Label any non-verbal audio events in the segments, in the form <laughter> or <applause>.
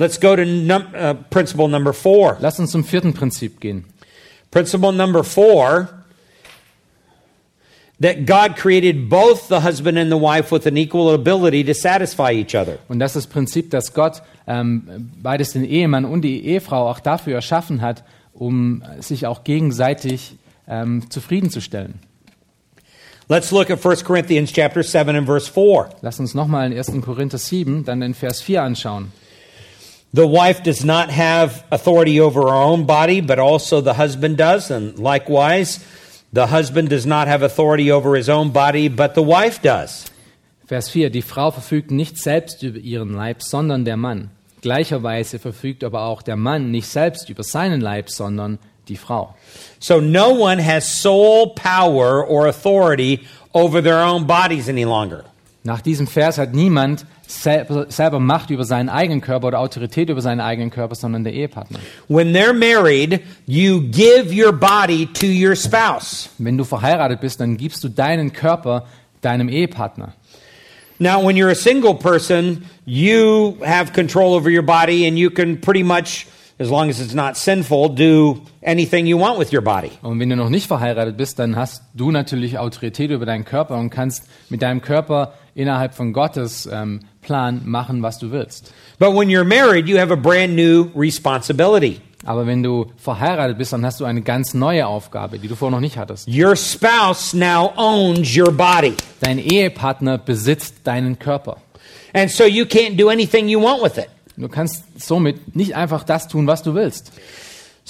Let's go to num- uh, principle number four. Lass uns zum vierten Prinzip gehen. Principle number four that God created both the husband and the wife with an equal ability to satisfy each other. Und das ist das Prinzip, dass Gott ähm, beides den Ehemann und die Ehefrau auch dafür erschaffen hat, um sich auch gegenseitig ähm, zufriedenzustellen. Let's look at 1 Corinthians chapter 7 and verse 4. Lass uns nochmal in 1. Korinther 7, dann den Vers 4 anschauen. The wife does not have authority over her own body, but also the husband does, and likewise, the husband does not have authority over his own body, but the wife does. Vers 4. Die Frau verfügt nicht selbst über ihren Leib, sondern der Mann. Gleicherweise verfügt aber auch der Mann nicht selbst über seinen Leib, sondern die Frau. So no one has sole power or authority over their own bodies any longer. Nach diesem Vers hat niemand selber, Macht über seinen eigenen Körper oder Autorität über seinen eigenen Körper, sondern der Ehepartner. When they're married, you give your body to your spouse. Wenn du verheiratet bist, dann gibst du deinen Körper deinem Ehepartner. Now, when you're a single person, you have control over your body and you can pretty much, as long as it's not sinful, do anything you want with your body. Und wenn du noch nicht verheiratet bist, dann hast du natürlich Autorität über deinen Körper und kannst mit deinem Körper innerhalb von Gottes ähm, Plan machen, was du willst. But when you're married, you have a brand new responsibility. Aber wenn du verheiratet bist, dann hast du eine ganz neue Aufgabe, die du vorher noch nicht hattest. Your spouse now owns your body. Dein Ehepartner besitzt deinen Körper. And so you can't do anything you want with it. Du kannst somit nicht einfach das tun, was du willst.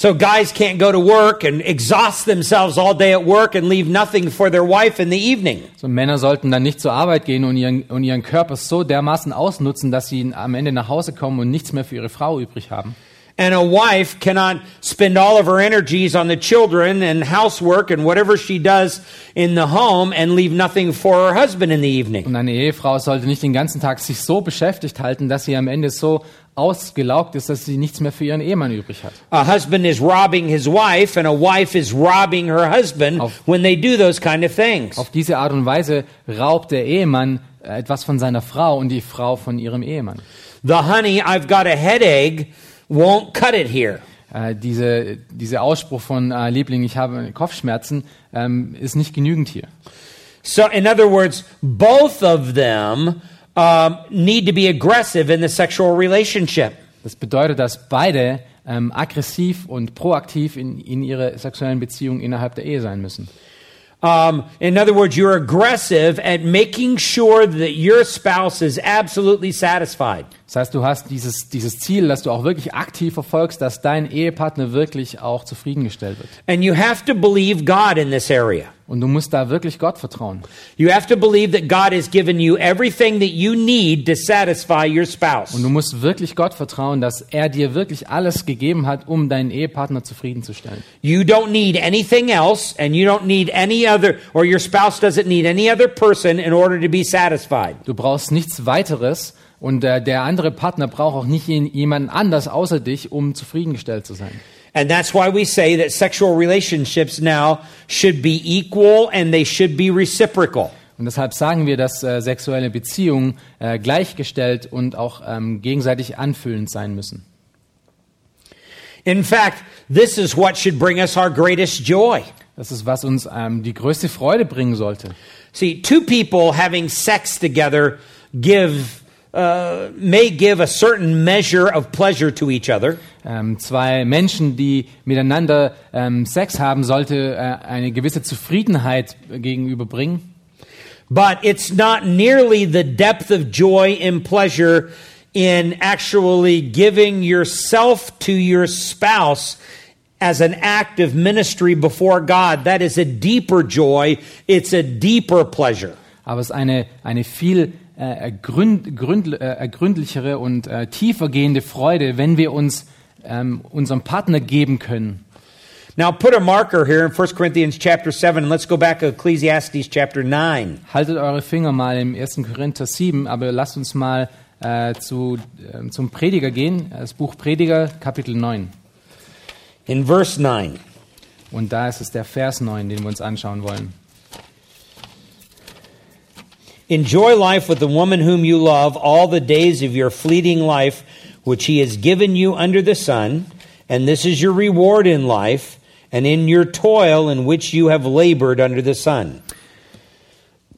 So guys can't go to work and exhaust themselves all day at work and leave nothing for their wife in the evening. So Männer sollten dann nicht zur Arbeit gehen und ihren, und ihren Körper so dermaßen ausnutzen, dass sie am Ende nach Hause kommen und nichts mehr für ihre Frau übrig haben. And a wife cannot spend all of her energies on the children and housework and whatever she does in the home and leave nothing for her husband in the evening. Und eine Ehefrau sollte nicht den ganzen Tag sich so beschäftigt halten, dass sie am Ende so ausgelaugt ist, dass sie nichts mehr für ihren Ehemann übrig hat. A husband is robbing his wife and a wife is robbing her husband Auf- when they do those kind of things. Auf diese Art und Weise raubt der Ehemann etwas von seiner Frau und die Frau von ihrem Ehemann. The honey, I've got a headache, won't cut it here. Äh, diese, dieser Ausspruch von äh, Liebling, ich habe Kopfschmerzen, ähm, ist nicht genügend hier. So, in other words, both of them um, need to be aggressive in the sexual relationship. Das bedeutet, dass beide ähm, aggressiv und proaktiv in, in ihre sexuellen Beziehungen innerhalb der Ehe sein müssen. Um, in other words, you're aggressive at making sure that your spouse is absolutely satisfied. Das heißt, du hast dieses, dieses Ziel, dass du auch wirklich aktiv verfolgst, dass dein Ehepartner wirklich auch zufriedengestellt wird. And you have to believe God in this area. Und du musst da wirklich Gott vertrauen. You have to believe that God has given you everything that you need to satisfy your spouse. Und du musst wirklich Gott vertrauen, dass er dir wirklich alles gegeben hat, um deinen Ehepartner zufriedenzustellen. You don't need anything else, and you don't need any other, or your spouse doesn't need any other person in order to be satisfied. Du brauchst nichts weiteres und äh, der andere Partner braucht auch nicht jemanden anders außer dich, um zufriedengestellt zu sein. And that's why we say that sexual relationships now should be equal and they should be reciprocal. Und deshalb sagen wir, dass äh, sexuelle Beziehungen äh, gleichgestellt und auch ähm, gegenseitig anfühlend sein müssen. In fact, this is what should bring us our greatest joy. Das ist, was uns ähm, die größte Freude bringen sollte. See, two people having sex together give uh, may give a certain measure of pleasure to each other, Ähm, zwei Menschen, die miteinander ähm, Sex haben, sollte äh, eine gewisse Zufriedenheit gegenüberbringen. but it's not nearly the depth of joy and pleasure in actually giving yourself to your spouse as an act of ministry before God. That is a deeper joy. It's a deeper pleasure. Aber es ist eine, eine viel äh, gründ, gründ, äh, gründlichere und äh, tiefer gehende Freude, wenn wir uns ähm, unserem Partner geben können. Now put a marker here in 1 Corinthians chapter 7 and let's go back to Ecclesiastes chapter 9. Haltet eure Finger mal im 1. Korinther 7, aber lasst uns mal äh, zu, äh, zum Prediger gehen, das Buch Prediger, Kapitel 9. In verse 9. Und da ist es der Vers 9, den wir uns anschauen wollen. Enjoy life with the woman whom you love all the days of your fleeting life, which he has given you under the sun, and this is your reward in life, and in your toil in which you have labored under the sun.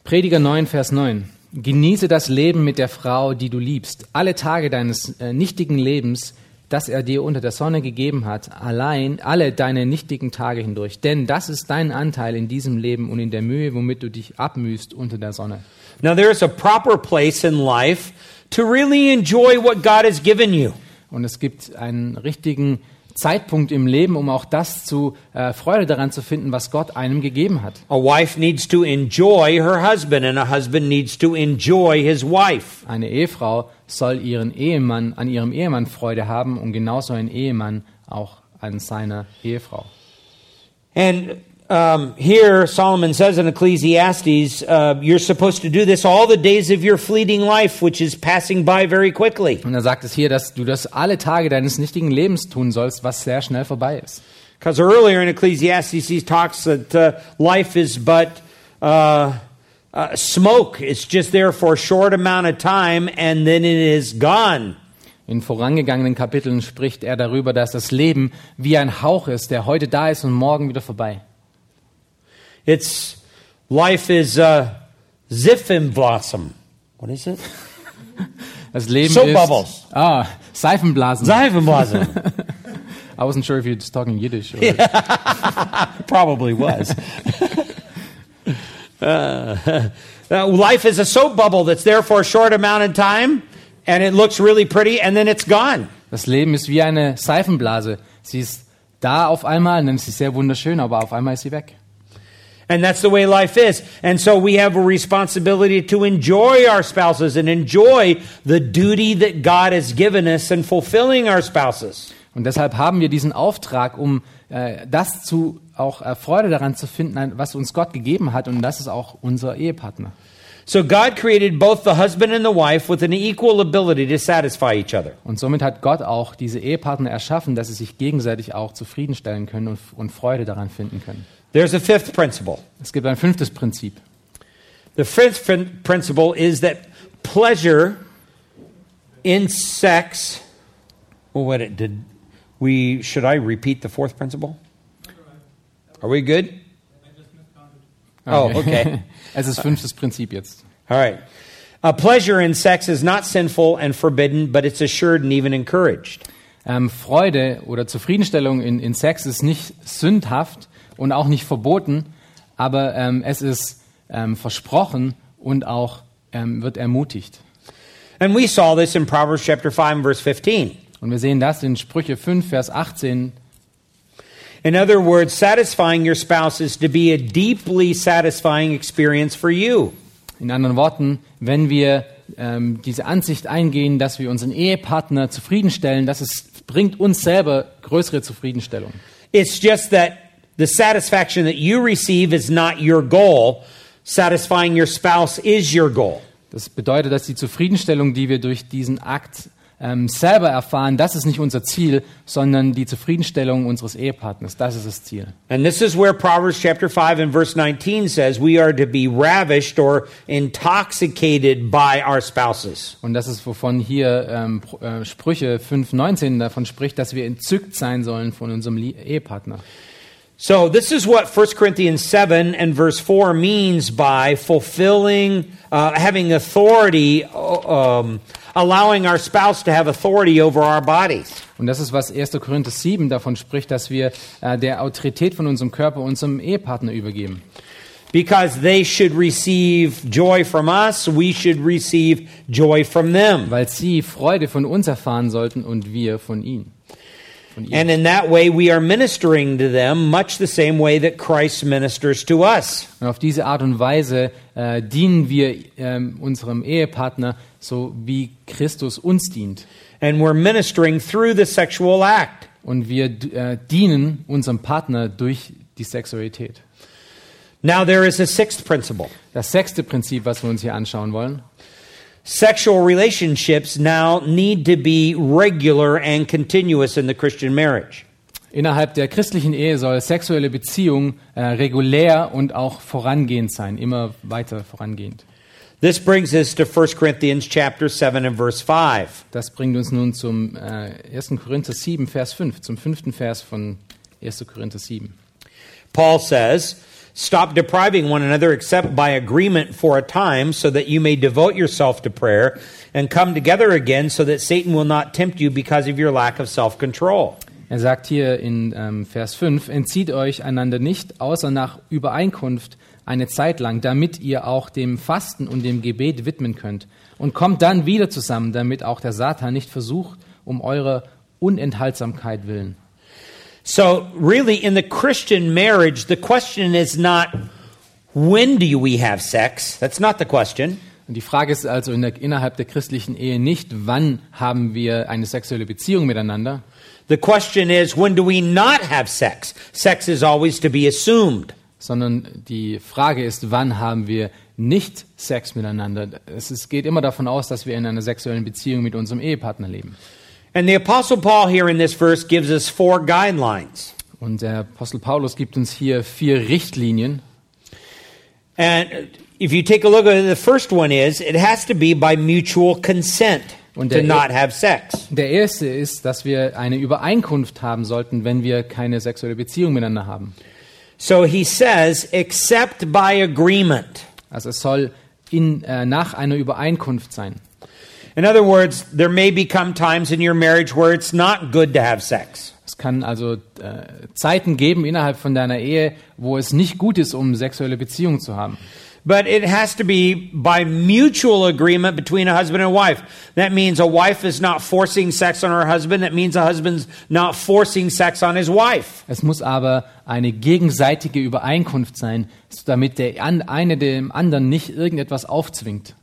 Prediger 9, Vers 9. Genieße das Leben mit der Frau, die du liebst, alle Tage deines äh, nichtigen Lebens, das er dir unter der Sonne gegeben hat, allein alle deine nichtigen Tage hindurch. Denn das ist dein Anteil in diesem Leben und in der Mühe, womit du dich abmühst unter der Sonne. Now, there is a proper place in life to really enjoy what God has given you. Und es gibt einen richtigen Zeitpunkt im Leben, um auch das zu äh, Freude daran zu finden, was Gott einem gegeben hat. A wife needs to enjoy her husband, and a husband needs to enjoy his wife. Eine Ehefrau soll ihren Ehemann an ihrem Ehemann Freude haben und genauso ein Ehemann auch an seiner Ehefrau. And um, here, Solomon says in Ecclesiastes, uh, you're supposed to do this all the days of your fleeting life, which is passing by very quickly. Und er sagt es hier, dass du das alle Tage deines nichtigen Lebens tun sollst, was sehr schnell vorbei ist. Because earlier in Ecclesiastes, he talks that uh, life is but uh, uh, smoke. It's just there for a short amount of time, and then it is gone. In vorangegangenen Kapiteln spricht er darüber, dass das Leben wie ein Hauch ist, der heute da ist und morgen wieder vorbei. It's life is uh, Ziffin blossom. What is it? <laughs> Das Leben Soap ist bubbles. ah Seifenblasen. Blossom. <laughs> I wasn't sure if you're just talking Yiddish. Or, <laughs> Probably was. Uh, uh, life is a soap bubble that's there for a short amount of time, and it looks really pretty, and then it's gone. Das Leben ist wie eine Seifenblase. Sie ist da auf einmal, und dann ist sie sehr wunderschön, aber auf einmal ist sie weg. And that's the way life is. And so we have a responsibility to enjoy our spouses and enjoy the duty that God has given us in fulfilling our spouses. Und deshalb haben wir diesen Auftrag, um äh, das zu auch äh, Freude daran zu finden, was uns Gott gegeben hat, und das ist auch unser Ehepartner. So God created both the husband and the wife with an equal ability to satisfy each other. Und somit hat Gott auch diese Ehepartner erschaffen, dass sie sich gegenseitig auch zufriedenstellen können und, und Freude daran finden können. There's a fifth principle. Es gibt ein fünftes Prinzip. The fifth principle is that pleasure in sex. Well, what it did we should I repeat the fourth principle? Are we good? Oh, okay. <laughs> es ist fünftes Prinzip jetzt. All right. Uh, pleasure in sex is not sinful and forbidden, but it's assured and even encouraged. Ähm, Freude oder Zufriedenstellung in, in Sex ist nicht sündhaft und auch nicht verboten, aber ähm, es ist ähm, versprochen und auch ähm, wird ermutigt. And we saw this in Proverbs chapter 5 verse 15. Und wir sehen das in Sprüche 5, Vers 18. In other words, satisfying your spouse is to be a deeply satisfying experience for you. In anderen Worten, wenn wir ähm, diese Ansicht eingehen, dass wir unseren Ehepartner zufriedenstellen, das ist, bringt uns selber größere Zufriedenstellung. It's just that the satisfaction that you receive is not your goal. Satisfying your spouse is your goal. Das bedeutet, dass die Zufriedenstellung, die wir durch diesen Akt ähm, selber erfahren, das ist nicht unser Ziel, sondern die Zufriedenstellung unseres Ehepartners. Das ist das Ziel. And this is where Proverbs chapter 5 and verse 19 says we are to be ravished or intoxicated by our spouses. Und das ist, wovon hier ähm, äh, Sprüche 5,19 davon spricht, dass wir entzückt sein sollen von unserem Ehepartner. So this is what 1 Corinthians 7 and verse 4 means by fulfilling, uh, having authority, uh, um, allowing our spouse to have authority over our bodies. Und das ist, was 1. Korinther 7 davon spricht, dass wir äh, der Autorität von unserem Körper unserem Ehepartner übergeben. Because they should receive joy from us, we should receive joy from them. Weil sie Freude von uns erfahren sollten und wir von ihnen. And in that way, we are ministering to them much the same way that Christ ministers to us. Und auf diese Art und Weise äh, dienen wir ähm, unserem Ehepartner, so wie Christus uns dient. And we're ministering through the sexual act. Und wir äh, dienen unserem Partner durch die Sexualität. Now, there is a sixth principle. Das sechste Prinzip, was wir uns hier anschauen wollen, Sexual relationships now need to be regular and continuous in the Christian marriage. Innerhalb der christlichen Ehe soll sexuelle Beziehung äh, regulär und auch vorangehend sein, immer weiter vorangehend. This brings us to 1 Corinthians chapter 7 and verse 5. Das bringt uns nun zum äh, 1. Korinther 7, Vers 5, zum fünften Vers von 1. Korinther 7. Paul says, Stop depriving one another except by agreement for a time, so that you may devote yourself to prayer and come together again, so that Satan will not tempt you because of your lack of self control. Er sagt hier in ähm, Vers 5, entzieht euch einander nicht, außer nach Übereinkunft eine Zeit lang, damit ihr auch dem Fasten und dem Gebet widmen könnt. Und kommt dann wieder zusammen, damit auch der Satan nicht versucht, um eurer Unenthaltsamkeit willen. So, really, in the Christian marriage, the question is not when do we have sex? That's not the question. Und die Frage ist also in der, innerhalb der christlichen Ehe nicht, wann haben wir eine sexuelle Beziehung miteinander, The question is when do we not have sex? Sex is always to be assumed. sondern die Frage ist, wann haben wir nicht Sex miteinander. Es ist, geht immer davon aus, dass wir in einer sexuellen Beziehung mit unserem Ehepartner leben. And the Apostle Paul here in this verse gives us four guidelines. Und der Apostel Paulus gibt uns hier vier Richtlinien. And if you take a look at it, the first one is it has to be by mutual consent Und to not have sex. Der erste ist, dass wir eine Übereinkunft haben sollten, wenn wir keine sexuelle Beziehung miteinander haben. So he says, except by agreement. Also es soll in, äh, nach einer Übereinkunft sein. In other words, there may become times in your marriage where it's not good to have sex. Es kann also äh, Zeiten geben innerhalb von deiner Ehe, wo es nicht gut ist, um sexuelle Beziehungen zu haben. But it has to be by mutual agreement between a husband and wife. That means a wife is not forcing sex on her husband. That means a husband's not forcing sex on his wife. Es muss aber eine gegenseitige Übereinkunft sein, damit der eine dem anderen nicht irgendetwas aufzwingt.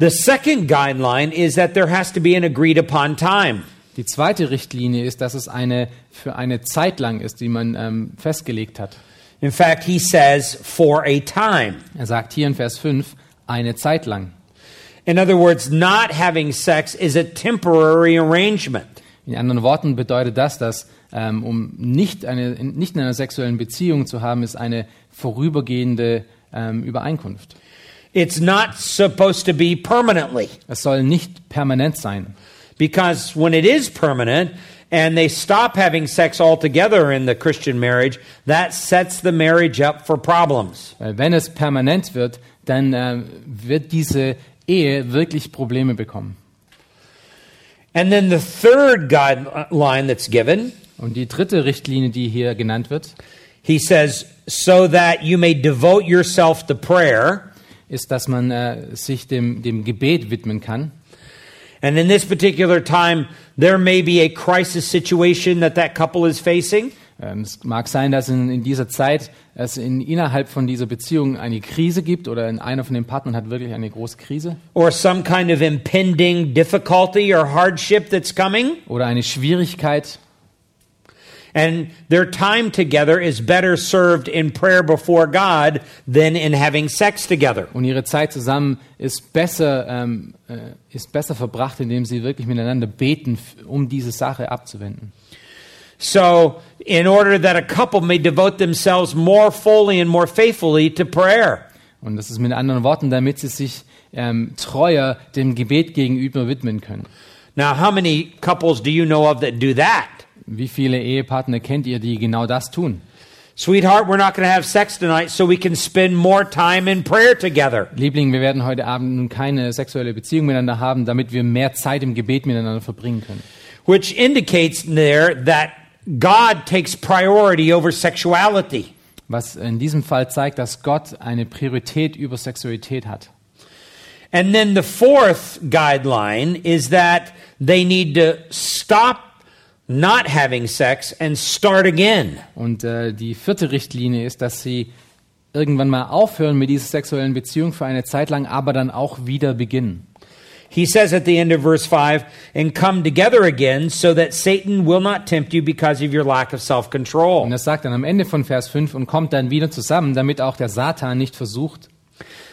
The second guideline is that there has to be an agreed upon time. Die zweite Richtlinie ist, dass es eine für eine Zeit lang ist, die man ähm, festgelegt hat. In fact, he says for a time. Er sagt hier in Vers 5, eine Zeit lang. In other words, not having sex is a temporary arrangement. In anderen Worten bedeutet das, dass ähm, um nicht, eine, nicht in einer sexuellen Beziehung zu haben, ist eine vorübergehende ähm, Übereinkunft. It's not supposed to be permanently. Es soll nicht permanent sein. Because when it is permanent and they stop having sex altogether in the Christian marriage, that sets the marriage up for problems. Wenn es permanent wird, dann ähm, wird diese Ehe wirklich Probleme bekommen. And then the third guideline that's given, Und die dritte Richtlinie, die hier genannt wird, he says, so that you may devote yourself to prayer. Ist, dass man äh, sich dem, dem Gebet widmen kann. And in this particular time, there may be a crisis situation that that couple is facing. Ähm, es mag sein, dass in, in dieser Zeit es in, innerhalb von dieser Beziehung eine Krise gibt oder in einer von den Partnern hat wirklich eine große Krise or some kind of impending difficulty or hardship that's coming. oder eine Schwierigkeit. And their time together is better served in prayer before God than in having sex together. Und ihre Zeit zusammen ist besser, ähm, äh, ist besser verbracht, indem sie wirklich miteinander beten, um diese Sache abzuwenden. So, in order that a couple may devote themselves more fully and more faithfully to prayer. Und das ist mit anderen Worten, damit sie sich ähm, treuer dem Gebet gegenüber widmen können. Now, how many couples do you know of that do that? Wie viele Ehepartner kennt ihr, die genau das tun? Sweetheart, we're not going to have sex tonight so we can spend more time in prayer together. Liebling, wir werden heute Abend nun keine sexuelle Beziehung miteinander haben, damit wir mehr Zeit im Gebet miteinander verbringen können. Which indicates there that God takes priority over sexuality. Was in diesem Fall zeigt, dass Gott eine Priorität über Sexualität hat. And then the fourth guideline is that they need to stop not having sex and start again. Und äh, die vierte Richtlinie ist, dass sie irgendwann mal aufhören mit dieser sexuellen Beziehung für eine Zeit lang, aber dann auch wieder beginnen. He says at the end of verse 5, and come together again so that Satan will not tempt you because of your lack of self Und das sagt dann am Ende von Vers 5 und kommt dann wieder zusammen, damit auch der Satan nicht versucht.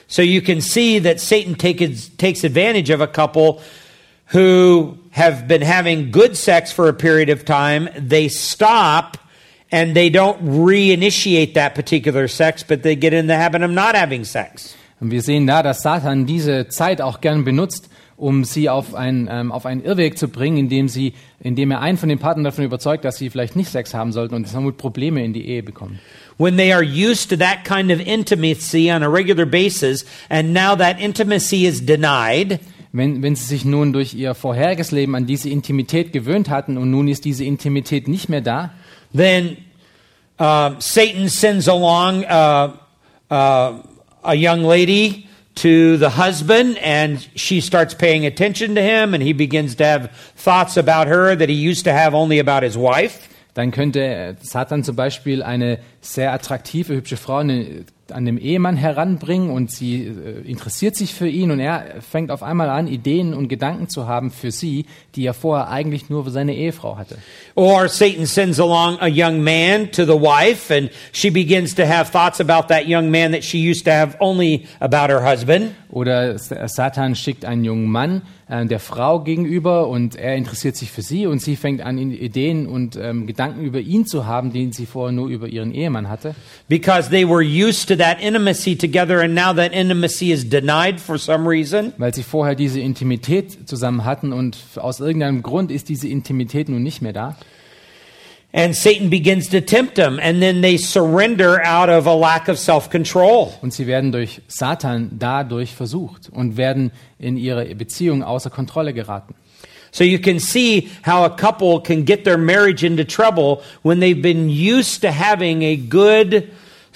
So you can see that Satan take, takes advantage of a couple who have been having good sex for a period of time. They stop and they don't reinitiate that particular sex, but they get in the habit of not having sex. Und wir sehen da, dass Satan diese Zeit auch gern benutzt, um sie auf, ein, ähm, auf einen Irrweg zu bringen, indem, sie, indem er einen von den Partnern davon überzeugt, dass sie vielleicht nicht Sex haben sollten und Probleme in die Ehe bekommen. When they are used to that kind of intimacy on a regular basis, and now that intimacy is denied, Wenn, wenn sie sich nun durch ihr vorheriges Leben an diese Intimität gewöhnt hatten und nun ist diese Intimität nicht mehr da, then um, Satan sends along uh, uh, a young lady to the husband, and she starts paying attention to him, and he begins to have thoughts about her that he used to have only about his wife. dann könnte Satan zum Beispiel eine sehr attraktive, hübsche Frau den- an dem Ehemann heranbringen und sie äh, interessiert sich für ihn und er fängt auf einmal an, Ideen und Gedanken zu haben für sie, die er vorher eigentlich nur für seine Ehefrau hatte. Or Satan sends along a young man to the wife, and she begins to have thoughts about that young man that she used to have only about her husband. Oder Satan schickt einen jungen Mann äh, der Frau gegenüber und er interessiert sich für sie und sie fängt an, Ideen und ähm, Gedanken über ihn zu haben, die sie vorher nur über ihren Ehemann hatte. Because they were used to that intimacy together, and now that intimacy is denied for some reason. weil sie vorher diese Intimität zusammen hatten und aus irgendeinem Grund ist diese Intimität nun nicht mehr da. And Satan begins to tempt them, and then they surrender out of a lack of self control. Und sie werden durch Satan dadurch versucht und werden in ihre Beziehung außer Kontrolle geraten. So you can see how a couple can get their marriage into trouble when they've been used to having a good,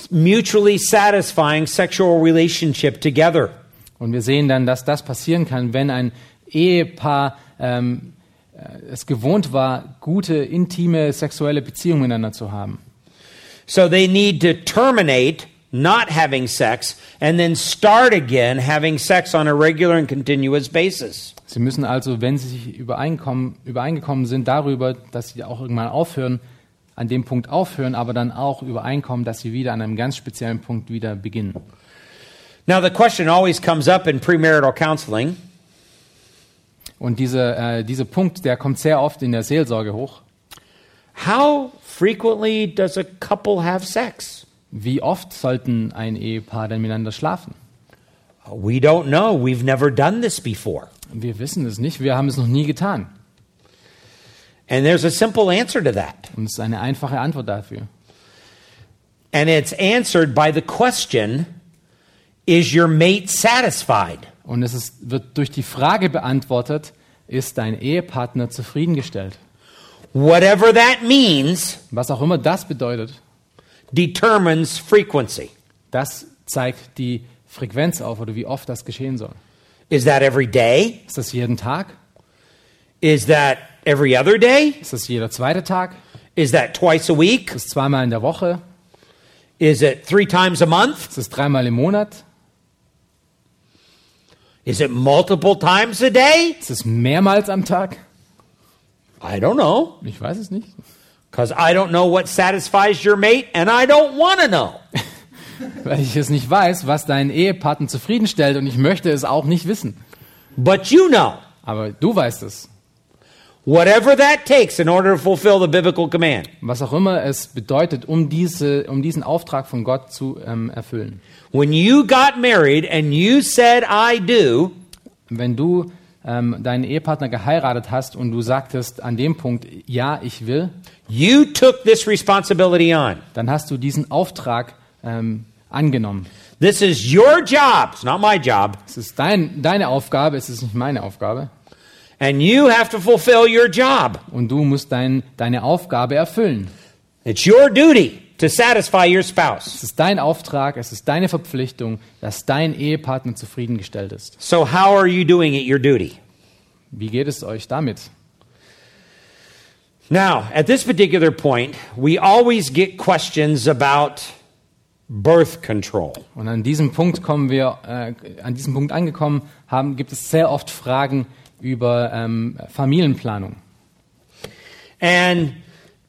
mutually satisfying sexual relationship together. Und wir sehen dann, dass das passieren kann, wenn ein Ehepaar ähm, äh, es gewohnt war, gute, intime, sexuelle Beziehungen miteinander zu haben. So they need to terminate not having sex and then start again having sex on a regular and continuous basis. Sie müssen also, wenn sie sich übereinkommen, übereingekommen sind darüber, dass sie auch irgendwann aufhören, an dem Punkt aufhören, aber dann auch übereinkommen, dass sie wieder an einem ganz speziellen Punkt wieder beginnen. Now, the question always comes up in premarital counseling Und diese, äh, dieser Punkt, der kommt sehr oft in der Seelsorge hoch. how frequently does a couple have sex? Wie oft sollten ein Ehepaar denn miteinander schlafen? We don't know. We've never done this before. Wir wissen es nicht, wir haben es noch nie getan. And there's a simple answer to that. Und es ist eine einfache Antwort dafür. And it's answered by the question Is your mate satisfied? Und es ist, wird durch die Frage beantwortet, ist dein Ehepartner zufriedengestellt? Whatever that means Was auch immer das bedeutet, determines frequency. das zeigt die Frequenz auf oder wie oft das geschehen soll. Is that every day? Ist das jeden Tag? Is that every other day? Ist das jeder zweite Tag? Is that twice a week? Ist zweimal in der Woche? Is it three times a month? Ist es dreimal im Monat? Is it multiple times a day? Ist es mehrmals am Tag? I don't know. Ich weiß es nicht. Because I don't know what satisfies your mate, and I don't want to know. <laughs> Weil ich es nicht weiß, was deinen Ehepartner zufriedenstellt und ich möchte es auch nicht wissen. But you know. Aber du weißt es. Whatever that takes in order to fulfill the biblical command. Was auch immer es bedeutet, um, diese, um diesen Auftrag von Gott zu ähm, erfüllen. When you got married and you said, I do, Wenn du ähm, deinen Ehepartner geheiratet hast und du sagtest an dem Punkt, ja, ich will, you took this responsibility on. dann hast du diesen Auftrag ähm, angenommen. This is your job. It's not my job. Es ist dein, deine Aufgabe, es ist nicht meine Aufgabe. And you have to fulfill your job. Und du musst dein, deine Aufgabe erfüllen. It's your duty to satisfy your spouse. Es ist dein Auftrag, es ist deine Verpflichtung, dass dein Ehepartner zufriedengestellt ist. So, how are you doing it your duty? Wie geht es euch damit? Now, at this particular point, we always get questions about birth control. Und an diesem Punkt kommen wir, äh, an diesem Punkt angekommen haben, gibt es sehr oft Fragen über ähm, Familienplanung. And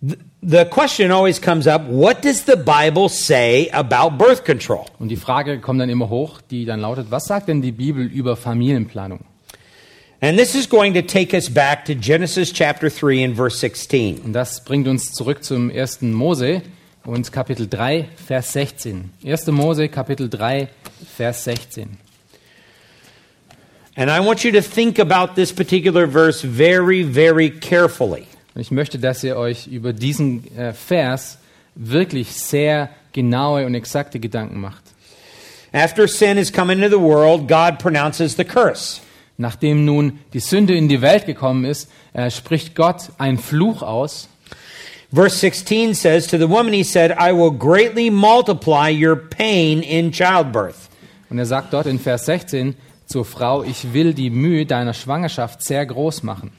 th- the question always comes up what does the Bible say about birth control? Und die Frage kommt dann immer hoch, die dann lautet, was sagt denn die Bibel über Familienplanung? And this is going to take us back to Genesis chapter 3 and verse 16. Und das bringt uns zurück zum 1. Mose und Kapitel 3, Vers 16. 1. Mose, Kapitel 3, Vers 16. And I want you to think about this particular verse very, very carefully. Ich möchte, dass ihr euch über diesen äh, Vers wirklich sehr genaue und exakte Gedanken macht. After sin has come into the world, God pronounces the curse. Nachdem nun die Sünde in die Welt gekommen ist, äh, spricht Gott einen Fluch aus. Verse 16 says, To the woman he said, I will greatly multiply your pain in childbirth. Und er sagt dort in Vers 16 zur Frau, ich will die Mühe deiner Schwangerschaft sehr groß machen.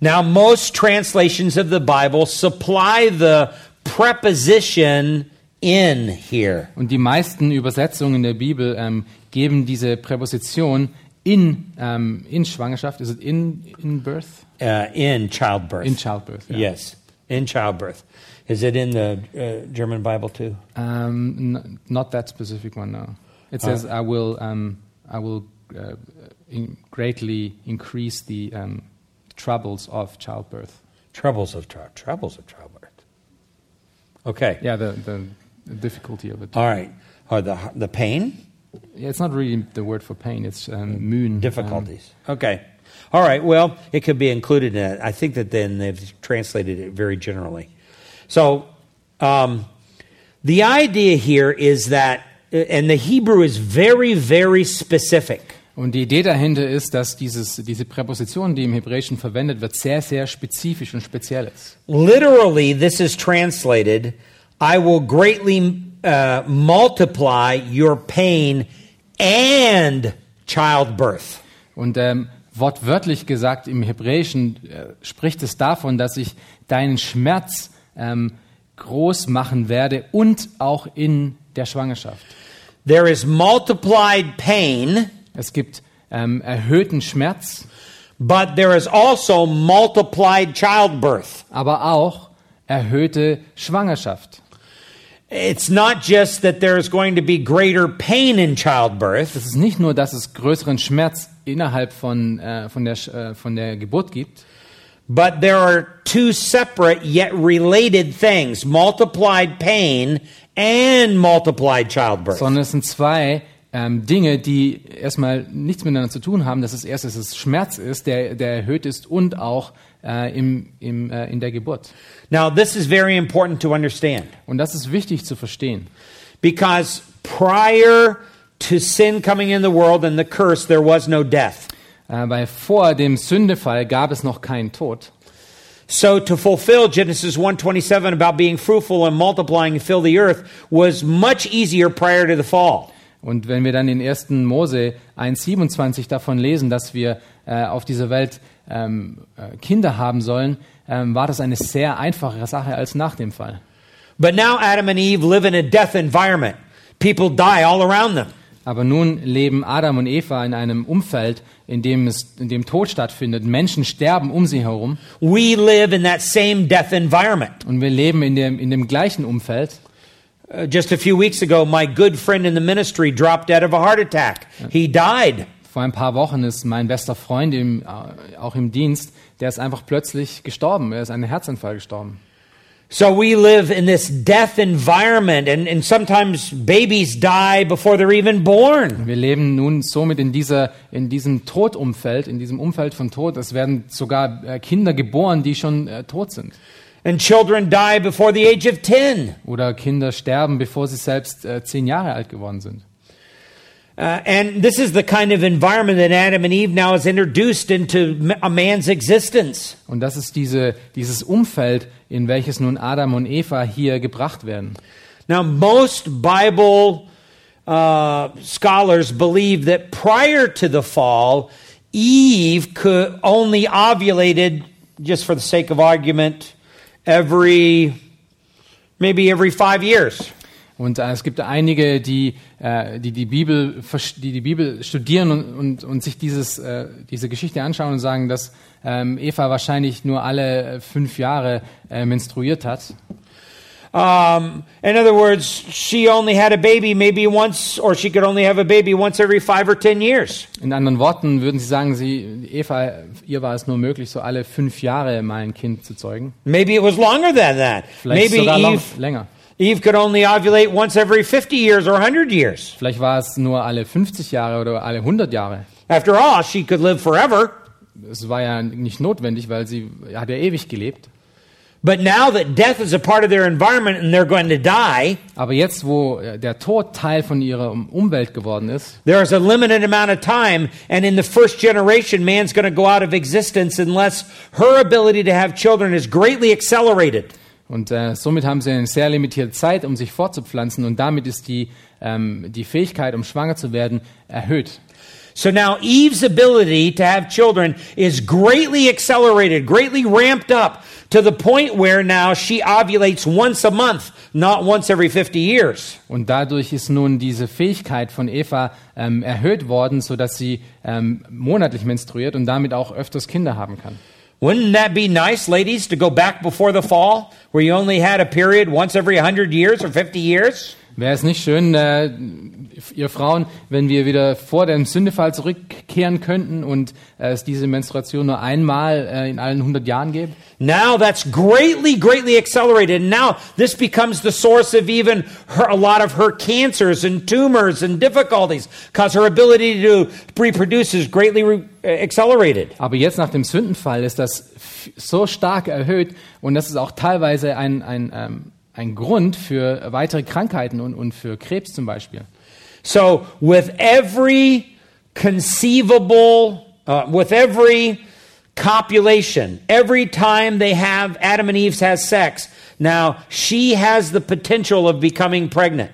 Now, most translations of the Bible supply the preposition in here. Und die meisten Übersetzungen der Bibel ähm, geben diese Präposition in, ähm, in Schwangerschaft, ist es in, in birth? Uh, in childbirth. In childbirth. Ja. Yes, in childbirth. Is it in the uh, German Bible too? Um, not that specific one, no. It says, I will, um, I will uh, in greatly increase the um, troubles of childbirth. Troubles of child, troubles of childbirth. Okay. Yeah, the, the, the difficulty of it. All right. Or the the pain, Yeah, it's not really the word for pain, it's um, mühen. difficulties. okay. All right. Well, it could be included in it. I think that then they've translated it very generally. So, um, the idea here is that, and the Hebrew is very, very specific. Und die Idee dahinter ist, dass dieses, diese Präposition, die im Hebräischen verwendet wird, sehr, sehr spezifisch und speziell ist. Literally, this is translated I will greatly uh, multiply your pain and childbirth. Und ähm, wortwörtlich gesagt im Hebräischen äh, spricht es davon, dass ich deinen Schmerz ähm, groß machen werde und auch in der Schwangerschaft. There is multiplied pain, Es gibt ähm, erhöhten Schmerz, but there is also multiplied childbirth. aber auch erhöhte Schwangerschaft. It's not just that there is going to be greater pain in childbirth, Es ist nicht nur, dass es größeren Schmerz innerhalb von, äh, von, der, äh, von der Geburt gibt, but there are two separate yet related things multiplied pain and multiplied childbirth. sondern es sind zwei ähm, Dinge, die erstmal nichts miteinander zu tun haben. Das ist erst, dass es Schmerz ist, der, der erhöht ist und auch äh, im, im, äh, in der Geburt. Now, this is very important to understand. Und das ist wichtig zu verstehen. Because prior to sin coming in the world and the curse, there was no death. Äh, weil vor dem Sündefall gab es noch keinen Tod. So to fulfill Genesis 1:27 about being fruitful and multiplying and fill the earth was much easier prior to the fall. Und wenn wir dann in 1. Mose 1,27 davon lesen, dass wir äh, auf dieser Welt ähm, äh, Kinder haben sollen, ähm, war das eine sehr einfache Sache als nach dem Fall. But now Adam and Eve live in a death environment. People die all around them. Aber nun leben Adam und Eva in einem Umfeld, in dem, es, in dem Tod stattfindet. Menschen sterben um sie herum. We live in that same death environment. Und wir leben in dem, in dem gleichen Umfeld. Uh, just a few weeks ago, my good friend in the ministry dropped dead of a heart attack. He died. Vor ein paar Wochen ist mein bester Freund im, äh, auch im Dienst, der ist einfach plötzlich gestorben. Er ist an einem Herzinfarkt gestorben. So we live in this death environment, and, and sometimes babies die before they're even born. Wir leben nun somit in, dieser, in diesem Todumfeld, in diesem Umfeld von Tod. Es werden sogar äh, Kinder geboren, die schon äh, tot sind. And children die before the age of 10. Oder Kinder sterben, bevor sie selbst äh, zehn Jahre alt geworden sind. Uh, and this is the kind of environment that Adam and Eve now has introduced into a man's existence. Und das ist diese, dieses Umfeld, in welches nun Adam und Eva hier gebracht werden. Now, most Bible uh, scholars believe that prior to the fall, Eve could only ovulated just for the sake of argument, every maybe every five years. Und äh, es gibt einige, die, äh, die, die, Bibel, die die Bibel studieren und, und, und sich dieses, äh, diese Geschichte anschauen und sagen, dass ähm, Eva wahrscheinlich nur alle äh, fünf Jahre äh, menstruiert hat. Um, in other words, she only had a baby maybe once, or she could only have a baby once every five or ten years. In anderen Worten würden Sie sagen, sie, Eva, ihr war es nur möglich, so alle fünf Jahre mal ein Kind zu zeugen. Maybe it was longer than that. Vielleicht Maybe sogar Eve, länger. Eve could only ovulate once every 50 years or 100 years. Vielleicht war es nur alle 50 Jahre oder alle 100 Jahre. After all, she could live forever. Es war ja nicht notwendig, weil sie hat ja ewig gelebt. But now that death is a part of their environment and they're going to die, Aber jetzt, wo äh, der Tod Teil von ihrer Um- Umwelt geworden ist, there is a limited amount of time, and in the first generation, man's going to go out of existence unless her ability to have children is greatly accelerated. Und äh, somit haben sie eine sehr limitierte Zeit, um sich fortzupflanzen. Und damit ist die, ähm, die Fähigkeit, um schwanger zu werden, erhöht. So now Eve's ability to have children is greatly accelerated, greatly ramped up to the point where now she ovulates once a month, not once every 50 years. Und dadurch ist nun diese Fähigkeit von Eva ähm, erhöht worden, sodass sie ähm, monatlich menstruiert und damit auch öfters Kinder haben kann. Wouldn't that be nice, ladies, to go back before the fall, where you only had a period once every 100 years or 50 years? Wäre es nicht schön, äh, ihr Frauen, wenn wir wieder vor dem Sündefall zurückkehren könnten und äh, es diese Menstruation nur einmal äh, in allen 100 Jahren gäbe? Now that's greatly, greatly accelerated. Now this becomes the source of even her, a lot of her cancers and tumors and difficulties because her ability to reproduce is greatly re- accelerated. Aber jetzt nach dem Sündenfall ist das so stark erhöht und das ist auch teilweise ein, ein, ähm, ein Grund für weitere Krankheiten und, und für Krebs zum Beispiel. So with every conceivable, uh, with every copulation, every time they have Adam and Eve has sex, now she has the potential of becoming pregnant.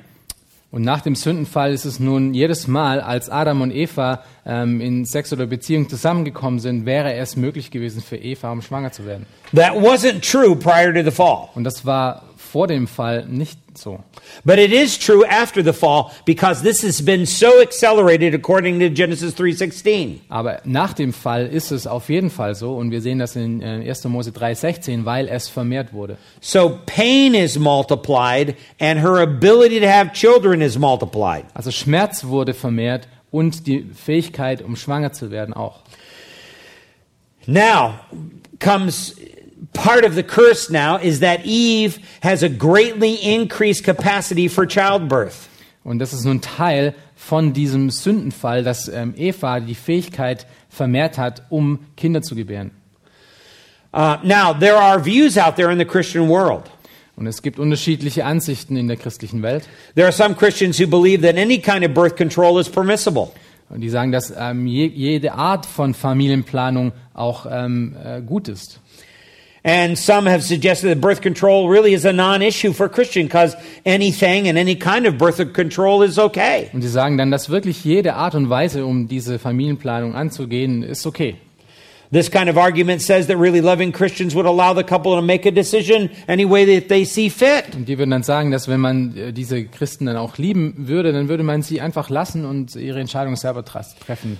Und nach dem Sündenfall ist es nun jedes Mal, als Adam und Eva ähm, in Sex oder Beziehung zusammengekommen sind, wäre es möglich gewesen für Eva, um schwanger zu werden. That wasn't true prior to the fall. Und das war vor dem Fall nicht so. But it is true after the fall because this has been so accelerated according to Genesis 3:16. Aber nach dem Fall ist es auf jeden Fall so und wir sehen das in äh, 1. Mose 3,16, weil es vermehrt wurde. So pain is multiplied and her ability to have children is multiplied. Also Schmerz wurde vermehrt und die Fähigkeit, um schwanger zu werden, auch. Now comes part of the curse now is that Eve has a greatly increased capacity for childbirth. Und das ist nun Teil von diesem Sündenfall, dass ähm, Eva die Fähigkeit vermehrt hat, um Kinder zu gebären. Uh, now, there are views out there in the Christian world. Und es gibt unterschiedliche Ansichten in der christlichen Welt. There are some Christians who believe that any kind of birth control is permissible. Und die sagen, dass ähm, je, jede Art von Familienplanung auch ähm, äh, gut ist. And some have suggested that birth control really is a non issue for Christian because anything and any kind of birth control is okay. Und sie sagen dann, dass wirklich jede Art und Weise, um diese Familienplanung anzugehen, ist okay. This kind of argument says that really loving Christians would allow the couple to make a decision any way that they see fit. Und die würden dann sagen, dass wenn man äh, diese Christen dann auch lieben würde, dann würde man sie einfach lassen und ihre Entscheidung selber treffen.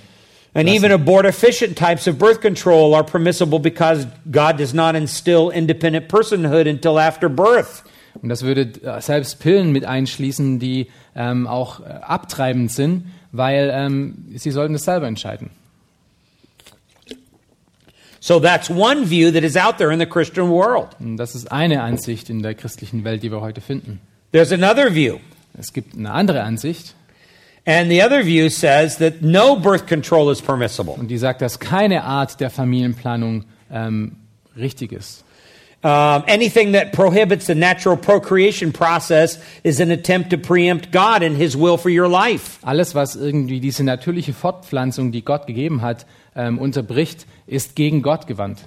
And even abortifacient types of birth control are permissible because God does not instill independent personhood until after birth. Und das würde äh, selbst Pillen mit einschließen, die ähm, auch äh, abtreibend sind, weil ähm, sie sollten es selber entscheiden. So that's one view that is out there in the Christian world. Und das ist eine Ansicht in der christlichen Welt, die wir heute finden. There's another view. Es gibt eine andere Ansicht, And the other view says that no birth control is permissible. und die sagt, dass keine Art der Familienplanung ähm, richtig ist. Um, anything that prohibits the natural procreation process is an attempt to preempt God and His will for your life. Alles, was irgendwie diese natürliche Fortpflanzung, die Gott gegeben hat, ähm, unterbricht, ist gegen Gott gewandt.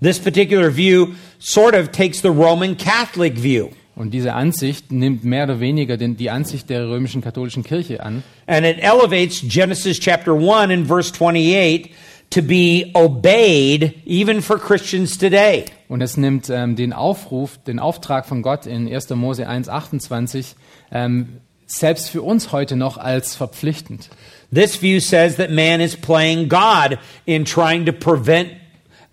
This particular view sort of takes the Roman Catholic view. Und diese Ansicht nimmt mehr oder weniger den, die Ansicht der römischen katholischen Kirche an. And it elevates Genesis chapter 1 and verse 28 to be obeyed even for Christians today. Und es nimmt ähm, den Aufruf, den Auftrag von Gott in 1. Mose 1,28 ähm, selbst für uns heute noch als verpflichtend. This view says that man is playing God in trying to prevent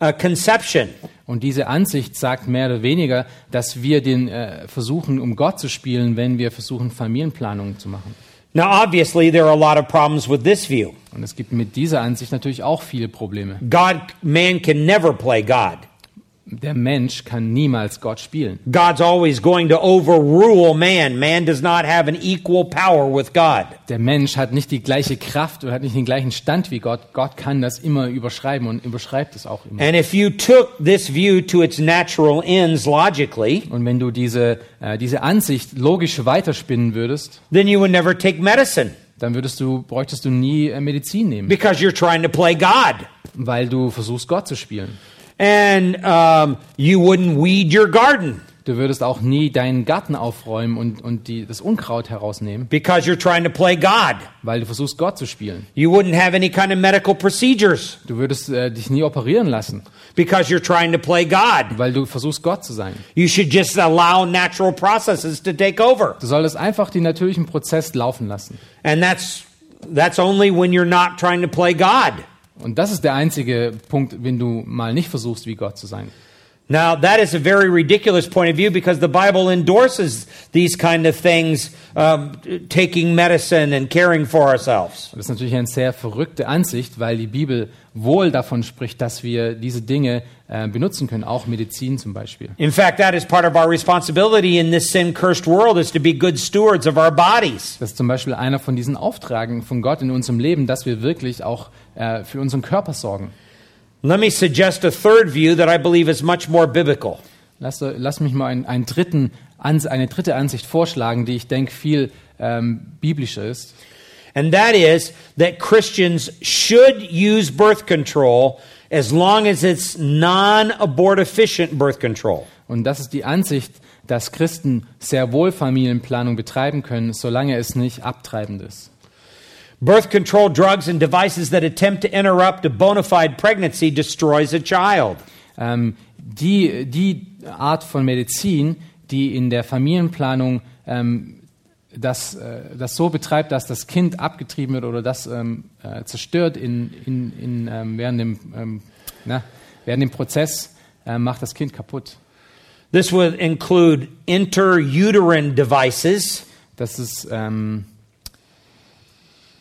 uh, conception. Und diese Ansicht sagt mehr oder weniger, dass wir den äh, versuchen, um Gott zu spielen, wenn wir versuchen, Familienplanungen zu machen. Now, obviously, there are a lot of problems with this view. Und es gibt mit dieser Ansicht natürlich auch viele Probleme. God, man can never play God. Der Mensch kann niemals Gott spielen. God's always going to overrule man. Man does not have an equal power with God. Der Mensch hat nicht die gleiche Kraft oder hat nicht den gleichen Stand wie Gott. Gott kann das immer überschreiben und überschreibt es auch immer. And if you took this view to its natural ends logically, Und wenn du diese, äh, diese Ansicht logisch weiterspinnen würdest, then you would never take medicine dann würdest du, bräuchtest du nie äh, Medizin nehmen, because you're trying to play God. weil du versuchst, Gott zu spielen. And um, you wouldn't weed your garden Du würdest auch nie deinen Garten aufräumen und, und die, das Unkraut herausnehmen, because you're trying to play God. weil du versuchst, Gott zu spielen. You wouldn't have any kind of medical procedures Du würdest äh, dich nie operieren lassen, because you're trying to play God. weil du versuchst, Gott zu sein. You should just allow natural processes to take over. Du solltest einfach den natürlichen Prozess laufen lassen. And that's that's only when you're not trying to play God. Und das ist der einzige Punkt, wenn du mal nicht versuchst, wie Gott zu sein. Now, that is a very ridiculous point of view because the Bible endorses these kind of things, um, taking medicine and caring for ourselves. Das ist natürlich eine sehr verrückte Ansicht, weil die Bibel wohl davon spricht, dass wir diese Dinge äh, benutzen können, auch Medizin zum Beispiel. In fact, that is part of our responsibility in this sin cursed world is to be good stewards of our bodies. Das ist zum Beispiel einer von diesen Auftragen von Gott in unserem Leben, dass wir wirklich auch äh, für unseren Körper sorgen. Let me suggest a third view that I believe is much more biblical. Lass, lass mich mal einen, einen dritten, eine dritte Ansicht vorschlagen, die ich denke viel ähm, biblischer ist. And that is that Christians should use birth control as long as it's non abortifacient birth control. Und das ist die Ansicht, dass Christen sehr wohl Familienplanung betreiben können, solange es nicht abtreibend ist. Birth control drugs and devices that attempt to interrupt a bona fide pregnancy destroys a child. Ähm, die, die Art von Medizin, die in der Familienplanung ähm, das, äh, das so betreibt, dass das Kind abgetrieben wird oder das ähm, äh, zerstört in, in, in, ähm, während, dem, ähm, na, während dem Prozess, äh, macht das Kind kaputt. This would include interuterine devices, Das ist ähm,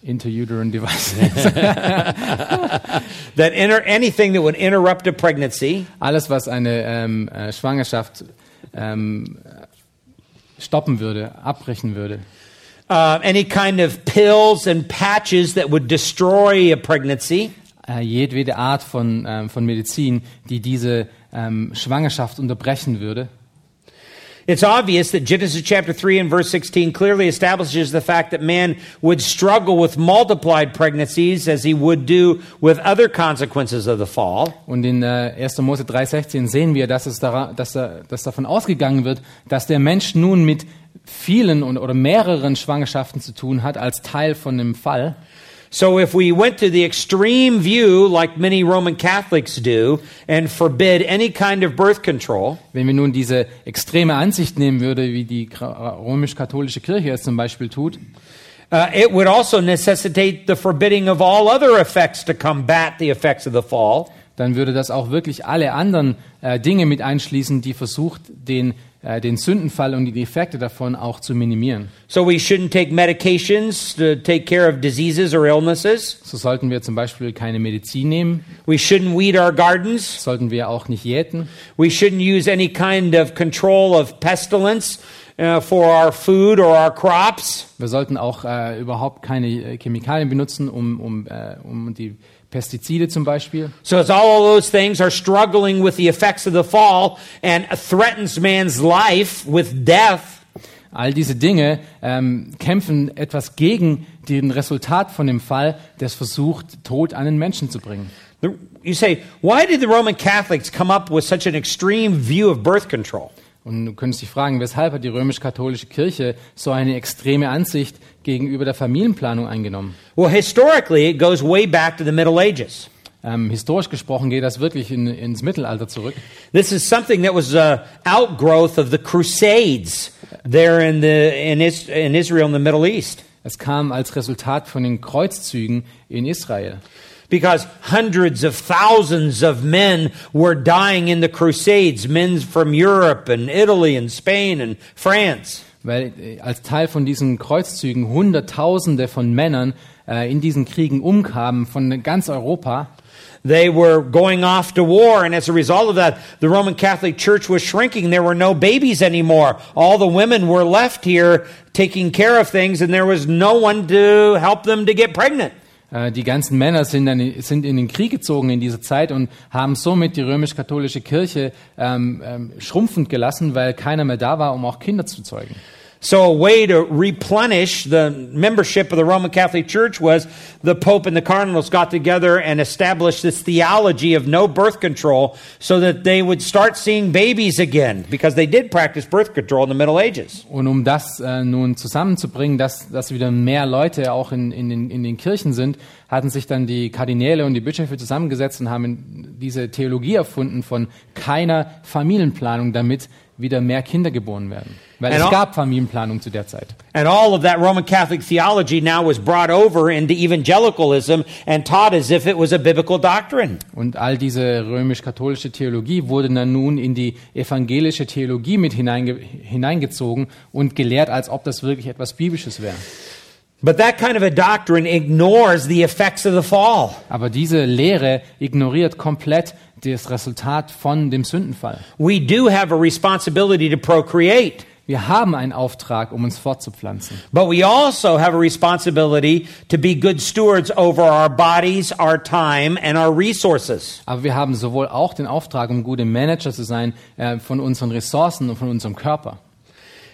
interuterine devices. <laughs> that inter- anything that would interrupt a pregnancy, Alles, was eine ähm, äh, Schwangerschaft ähm, stoppen würde, abbrechen würde. uh, any kind of pills and patches that would destroy a pregnancy, Äh, jedwede Art von, ähm, von Medizin, die diese ähm, Schwangerschaft unterbrechen würde. It's obvious that Genesis chapter 3 and verse 16 clearly establishes the fact that man would struggle with multiplied pregnancies as he would do with other consequences of the fall. Und in äh, 1. Mose 3,16 sehen wir, dass, es dara, dass, er, dass davon ausgegangen wird, dass der Mensch nun mit vielen und, oder mehreren Schwangerschaften zu tun hat als Teil von dem Fall. So if we went to the extreme view, like many Roman Catholics do, and forbid any kind of birth control, Wenn wir nun diese extreme Ansicht nehmen würde, wie die römisch-katholische Kirche es zum Beispiel tut, uh, it would also necessitate the forbidding of all other effects to combat the effects of the fall. dann würde das auch wirklich alle anderen äh, Dinge mit einschließen, die versucht, den, den Sündenfall und die Effekte davon auch zu minimieren. So we shouldn't take medications to take care of diseases or illnesses. So sollten wir zum Beispiel keine Medizin nehmen, We shouldn't weed our gardens. sollten wir auch nicht jäten, We shouldn't use any kind of control of pestilence uh, for our food or our crops. wir sollten auch äh, überhaupt keine äh, Chemikalien benutzen, um, um, äh, um die Pestizide zum Beispiel. So as all of those things are struggling with the effects of the fall and threatens man's life with death. All diese Dinge ähm, kämpfen etwas gegen den Resultat von dem Fall, das versucht, Tod an den Menschen zu bringen. You say, why did the Roman Catholics come up with such an extreme view of birth control? Und du könntest dich fragen, weshalb hat die römisch-katholische Kirche so eine extreme Ansicht gegenüber der Familienplanung eingenommen? Well, historically, it goes way back to the Middle Ages. Ähm, historisch gesprochen geht das wirklich in, ins Mittelalter zurück. This is something that was a outgrowth of the Crusades there in the in, Is, in Israel and the Middle East. Es kam als Resultat von den Kreuzzügen in Israel. Because hundreds of thousands of men were dying in the Crusades, men from Europe and Italy and Spain and France. Weil äh, als Teil von diesen Kreuzzügen Hunderttausende von Männern äh, in diesen Kriegen umkamen von ganz Europa. They were going off to war, and as a result of that, the Roman Catholic Church was shrinking. There were no babies anymore. All the women were left here taking care of things, and there was no one to help them to get pregnant. Äh, Die ganzen Männer sind, dann, sind in den Krieg gezogen in dieser Zeit und haben somit die römisch-katholische Kirche ähm, ähm, schrumpfend gelassen, weil keiner mehr da war, um auch Kinder zu zeugen. So, a way to replenish the membership of the Roman Catholic Church was the Pope and the cardinals got together and established this theology of no birth control so that they would start seeing babies again because they did practice birth control in the Middle Ages. Und um das äh, nun zusammenzubringen, dass, dass wieder mehr Leute auch in, in, den, in den Kirchen sind, hatten sich dann die Kardinäle und die Bischöfe zusammengesetzt und haben diese Theologie erfunden von keiner Familienplanung, damit wieder mehr Kinder geboren werden. Weil And es all- gab Familienplanung zu der Zeit. And all of that Roman Catholic theology now was brought over into evangelicalism and taught as if it was a biblical doctrine. Und all diese römisch-katholische Theologie wurde dann nun in die evangelische Theologie mit hineinge hineingezogen und gelehrt, als ob das wirklich etwas Biblisches wäre. But that kind of a doctrine ignores the effects of the fall. Aber diese Lehre ignoriert komplett das Resultat von dem Sündenfall. We do have a responsibility to procreate, Wir haben einen Auftrag, um uns fortzupflanzen. but we also have a responsibility to be good stewards over our bodies, our time, and our resources. Aber wir haben sowohl auch den Auftrag, um gute Manager zu sein äh, von unseren Ressourcen und von unserem Körper.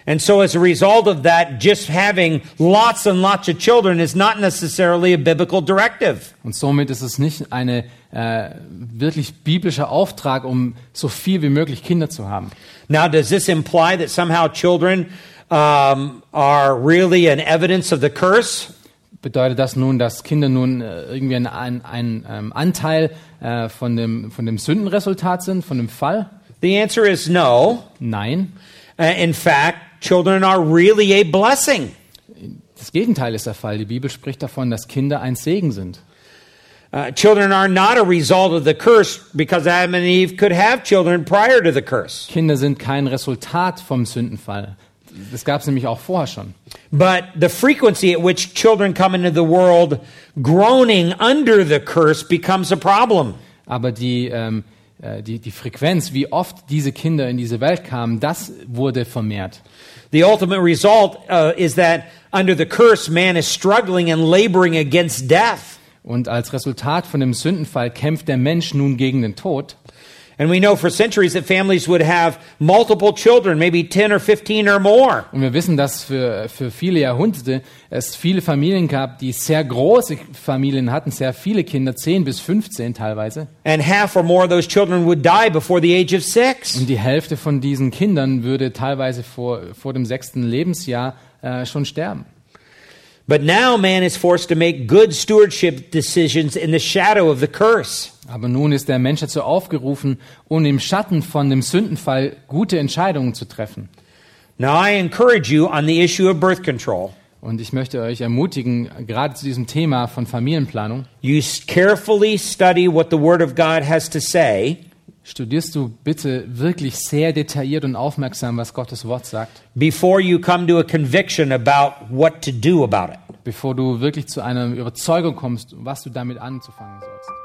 And so, as a result of that, just having lots and lots of children is not necessarily a biblical directive. Und somit ist es nicht eine äh, wirklich biblischer Auftrag, um so viel wie möglich Kinder zu haben. Now, does this imply that somehow children um, are really an evidence of the curse? Bedeutet das nun, dass Kinder nun äh, irgendwie ein, ein, ein ähm, Anteil äh, von, dem, von dem Sündenresultat sind, von dem Fall? The answer is no. Nein. Uh, in fact, children are really a blessing. Das Gegenteil ist der Fall. Die Bibel spricht davon, dass Kinder ein Segen sind. Uh, children are not a result of the curse because Adam and Eve could have children prior to the curse. Kinder sind kein Resultat vom Sündenfall. Das gab es nämlich auch vorher schon. But the frequency at which children come into the world groaning under the curse becomes a problem. Aber die, ähm, äh, die, die Frequenz, wie oft diese Kinder in diese Welt kamen, das wurde vermehrt. The ultimate result uh, is that under the curse, man is struggling and laboring against death. Und als Resultat von dem Sündenfall kämpft der Mensch nun gegen den Tod. Und wir wissen, dass für, für viele Jahrhunderte es viele Familien gab, die sehr große Familien hatten, sehr viele Kinder, 10 bis 15 teilweise. And half or more of those children would die before the age of six. Und die Hälfte von diesen Kindern würde teilweise vor, vor dem sechsten Lebensjahr äh, schon sterben. But now man is forced to make good stewardship decisions in the shadow of the curse. Aber nun ist der Mensch dazu aufgerufen, um im Schatten von dem Sündenfall gute Entscheidungen zu treffen. Now I encourage you on the issue of birth control. Und ich möchte euch ermutigen, gerade zu diesem Thema von Familienplanung, You carefully study what the Word of God has to say studierst du bitte wirklich sehr detailliert und aufmerksam, was Gottes Wort sagt, before you come to a conviction about what to do about it. bevor du wirklich zu einer Überzeugung kommst, was du damit anzufangen sollst.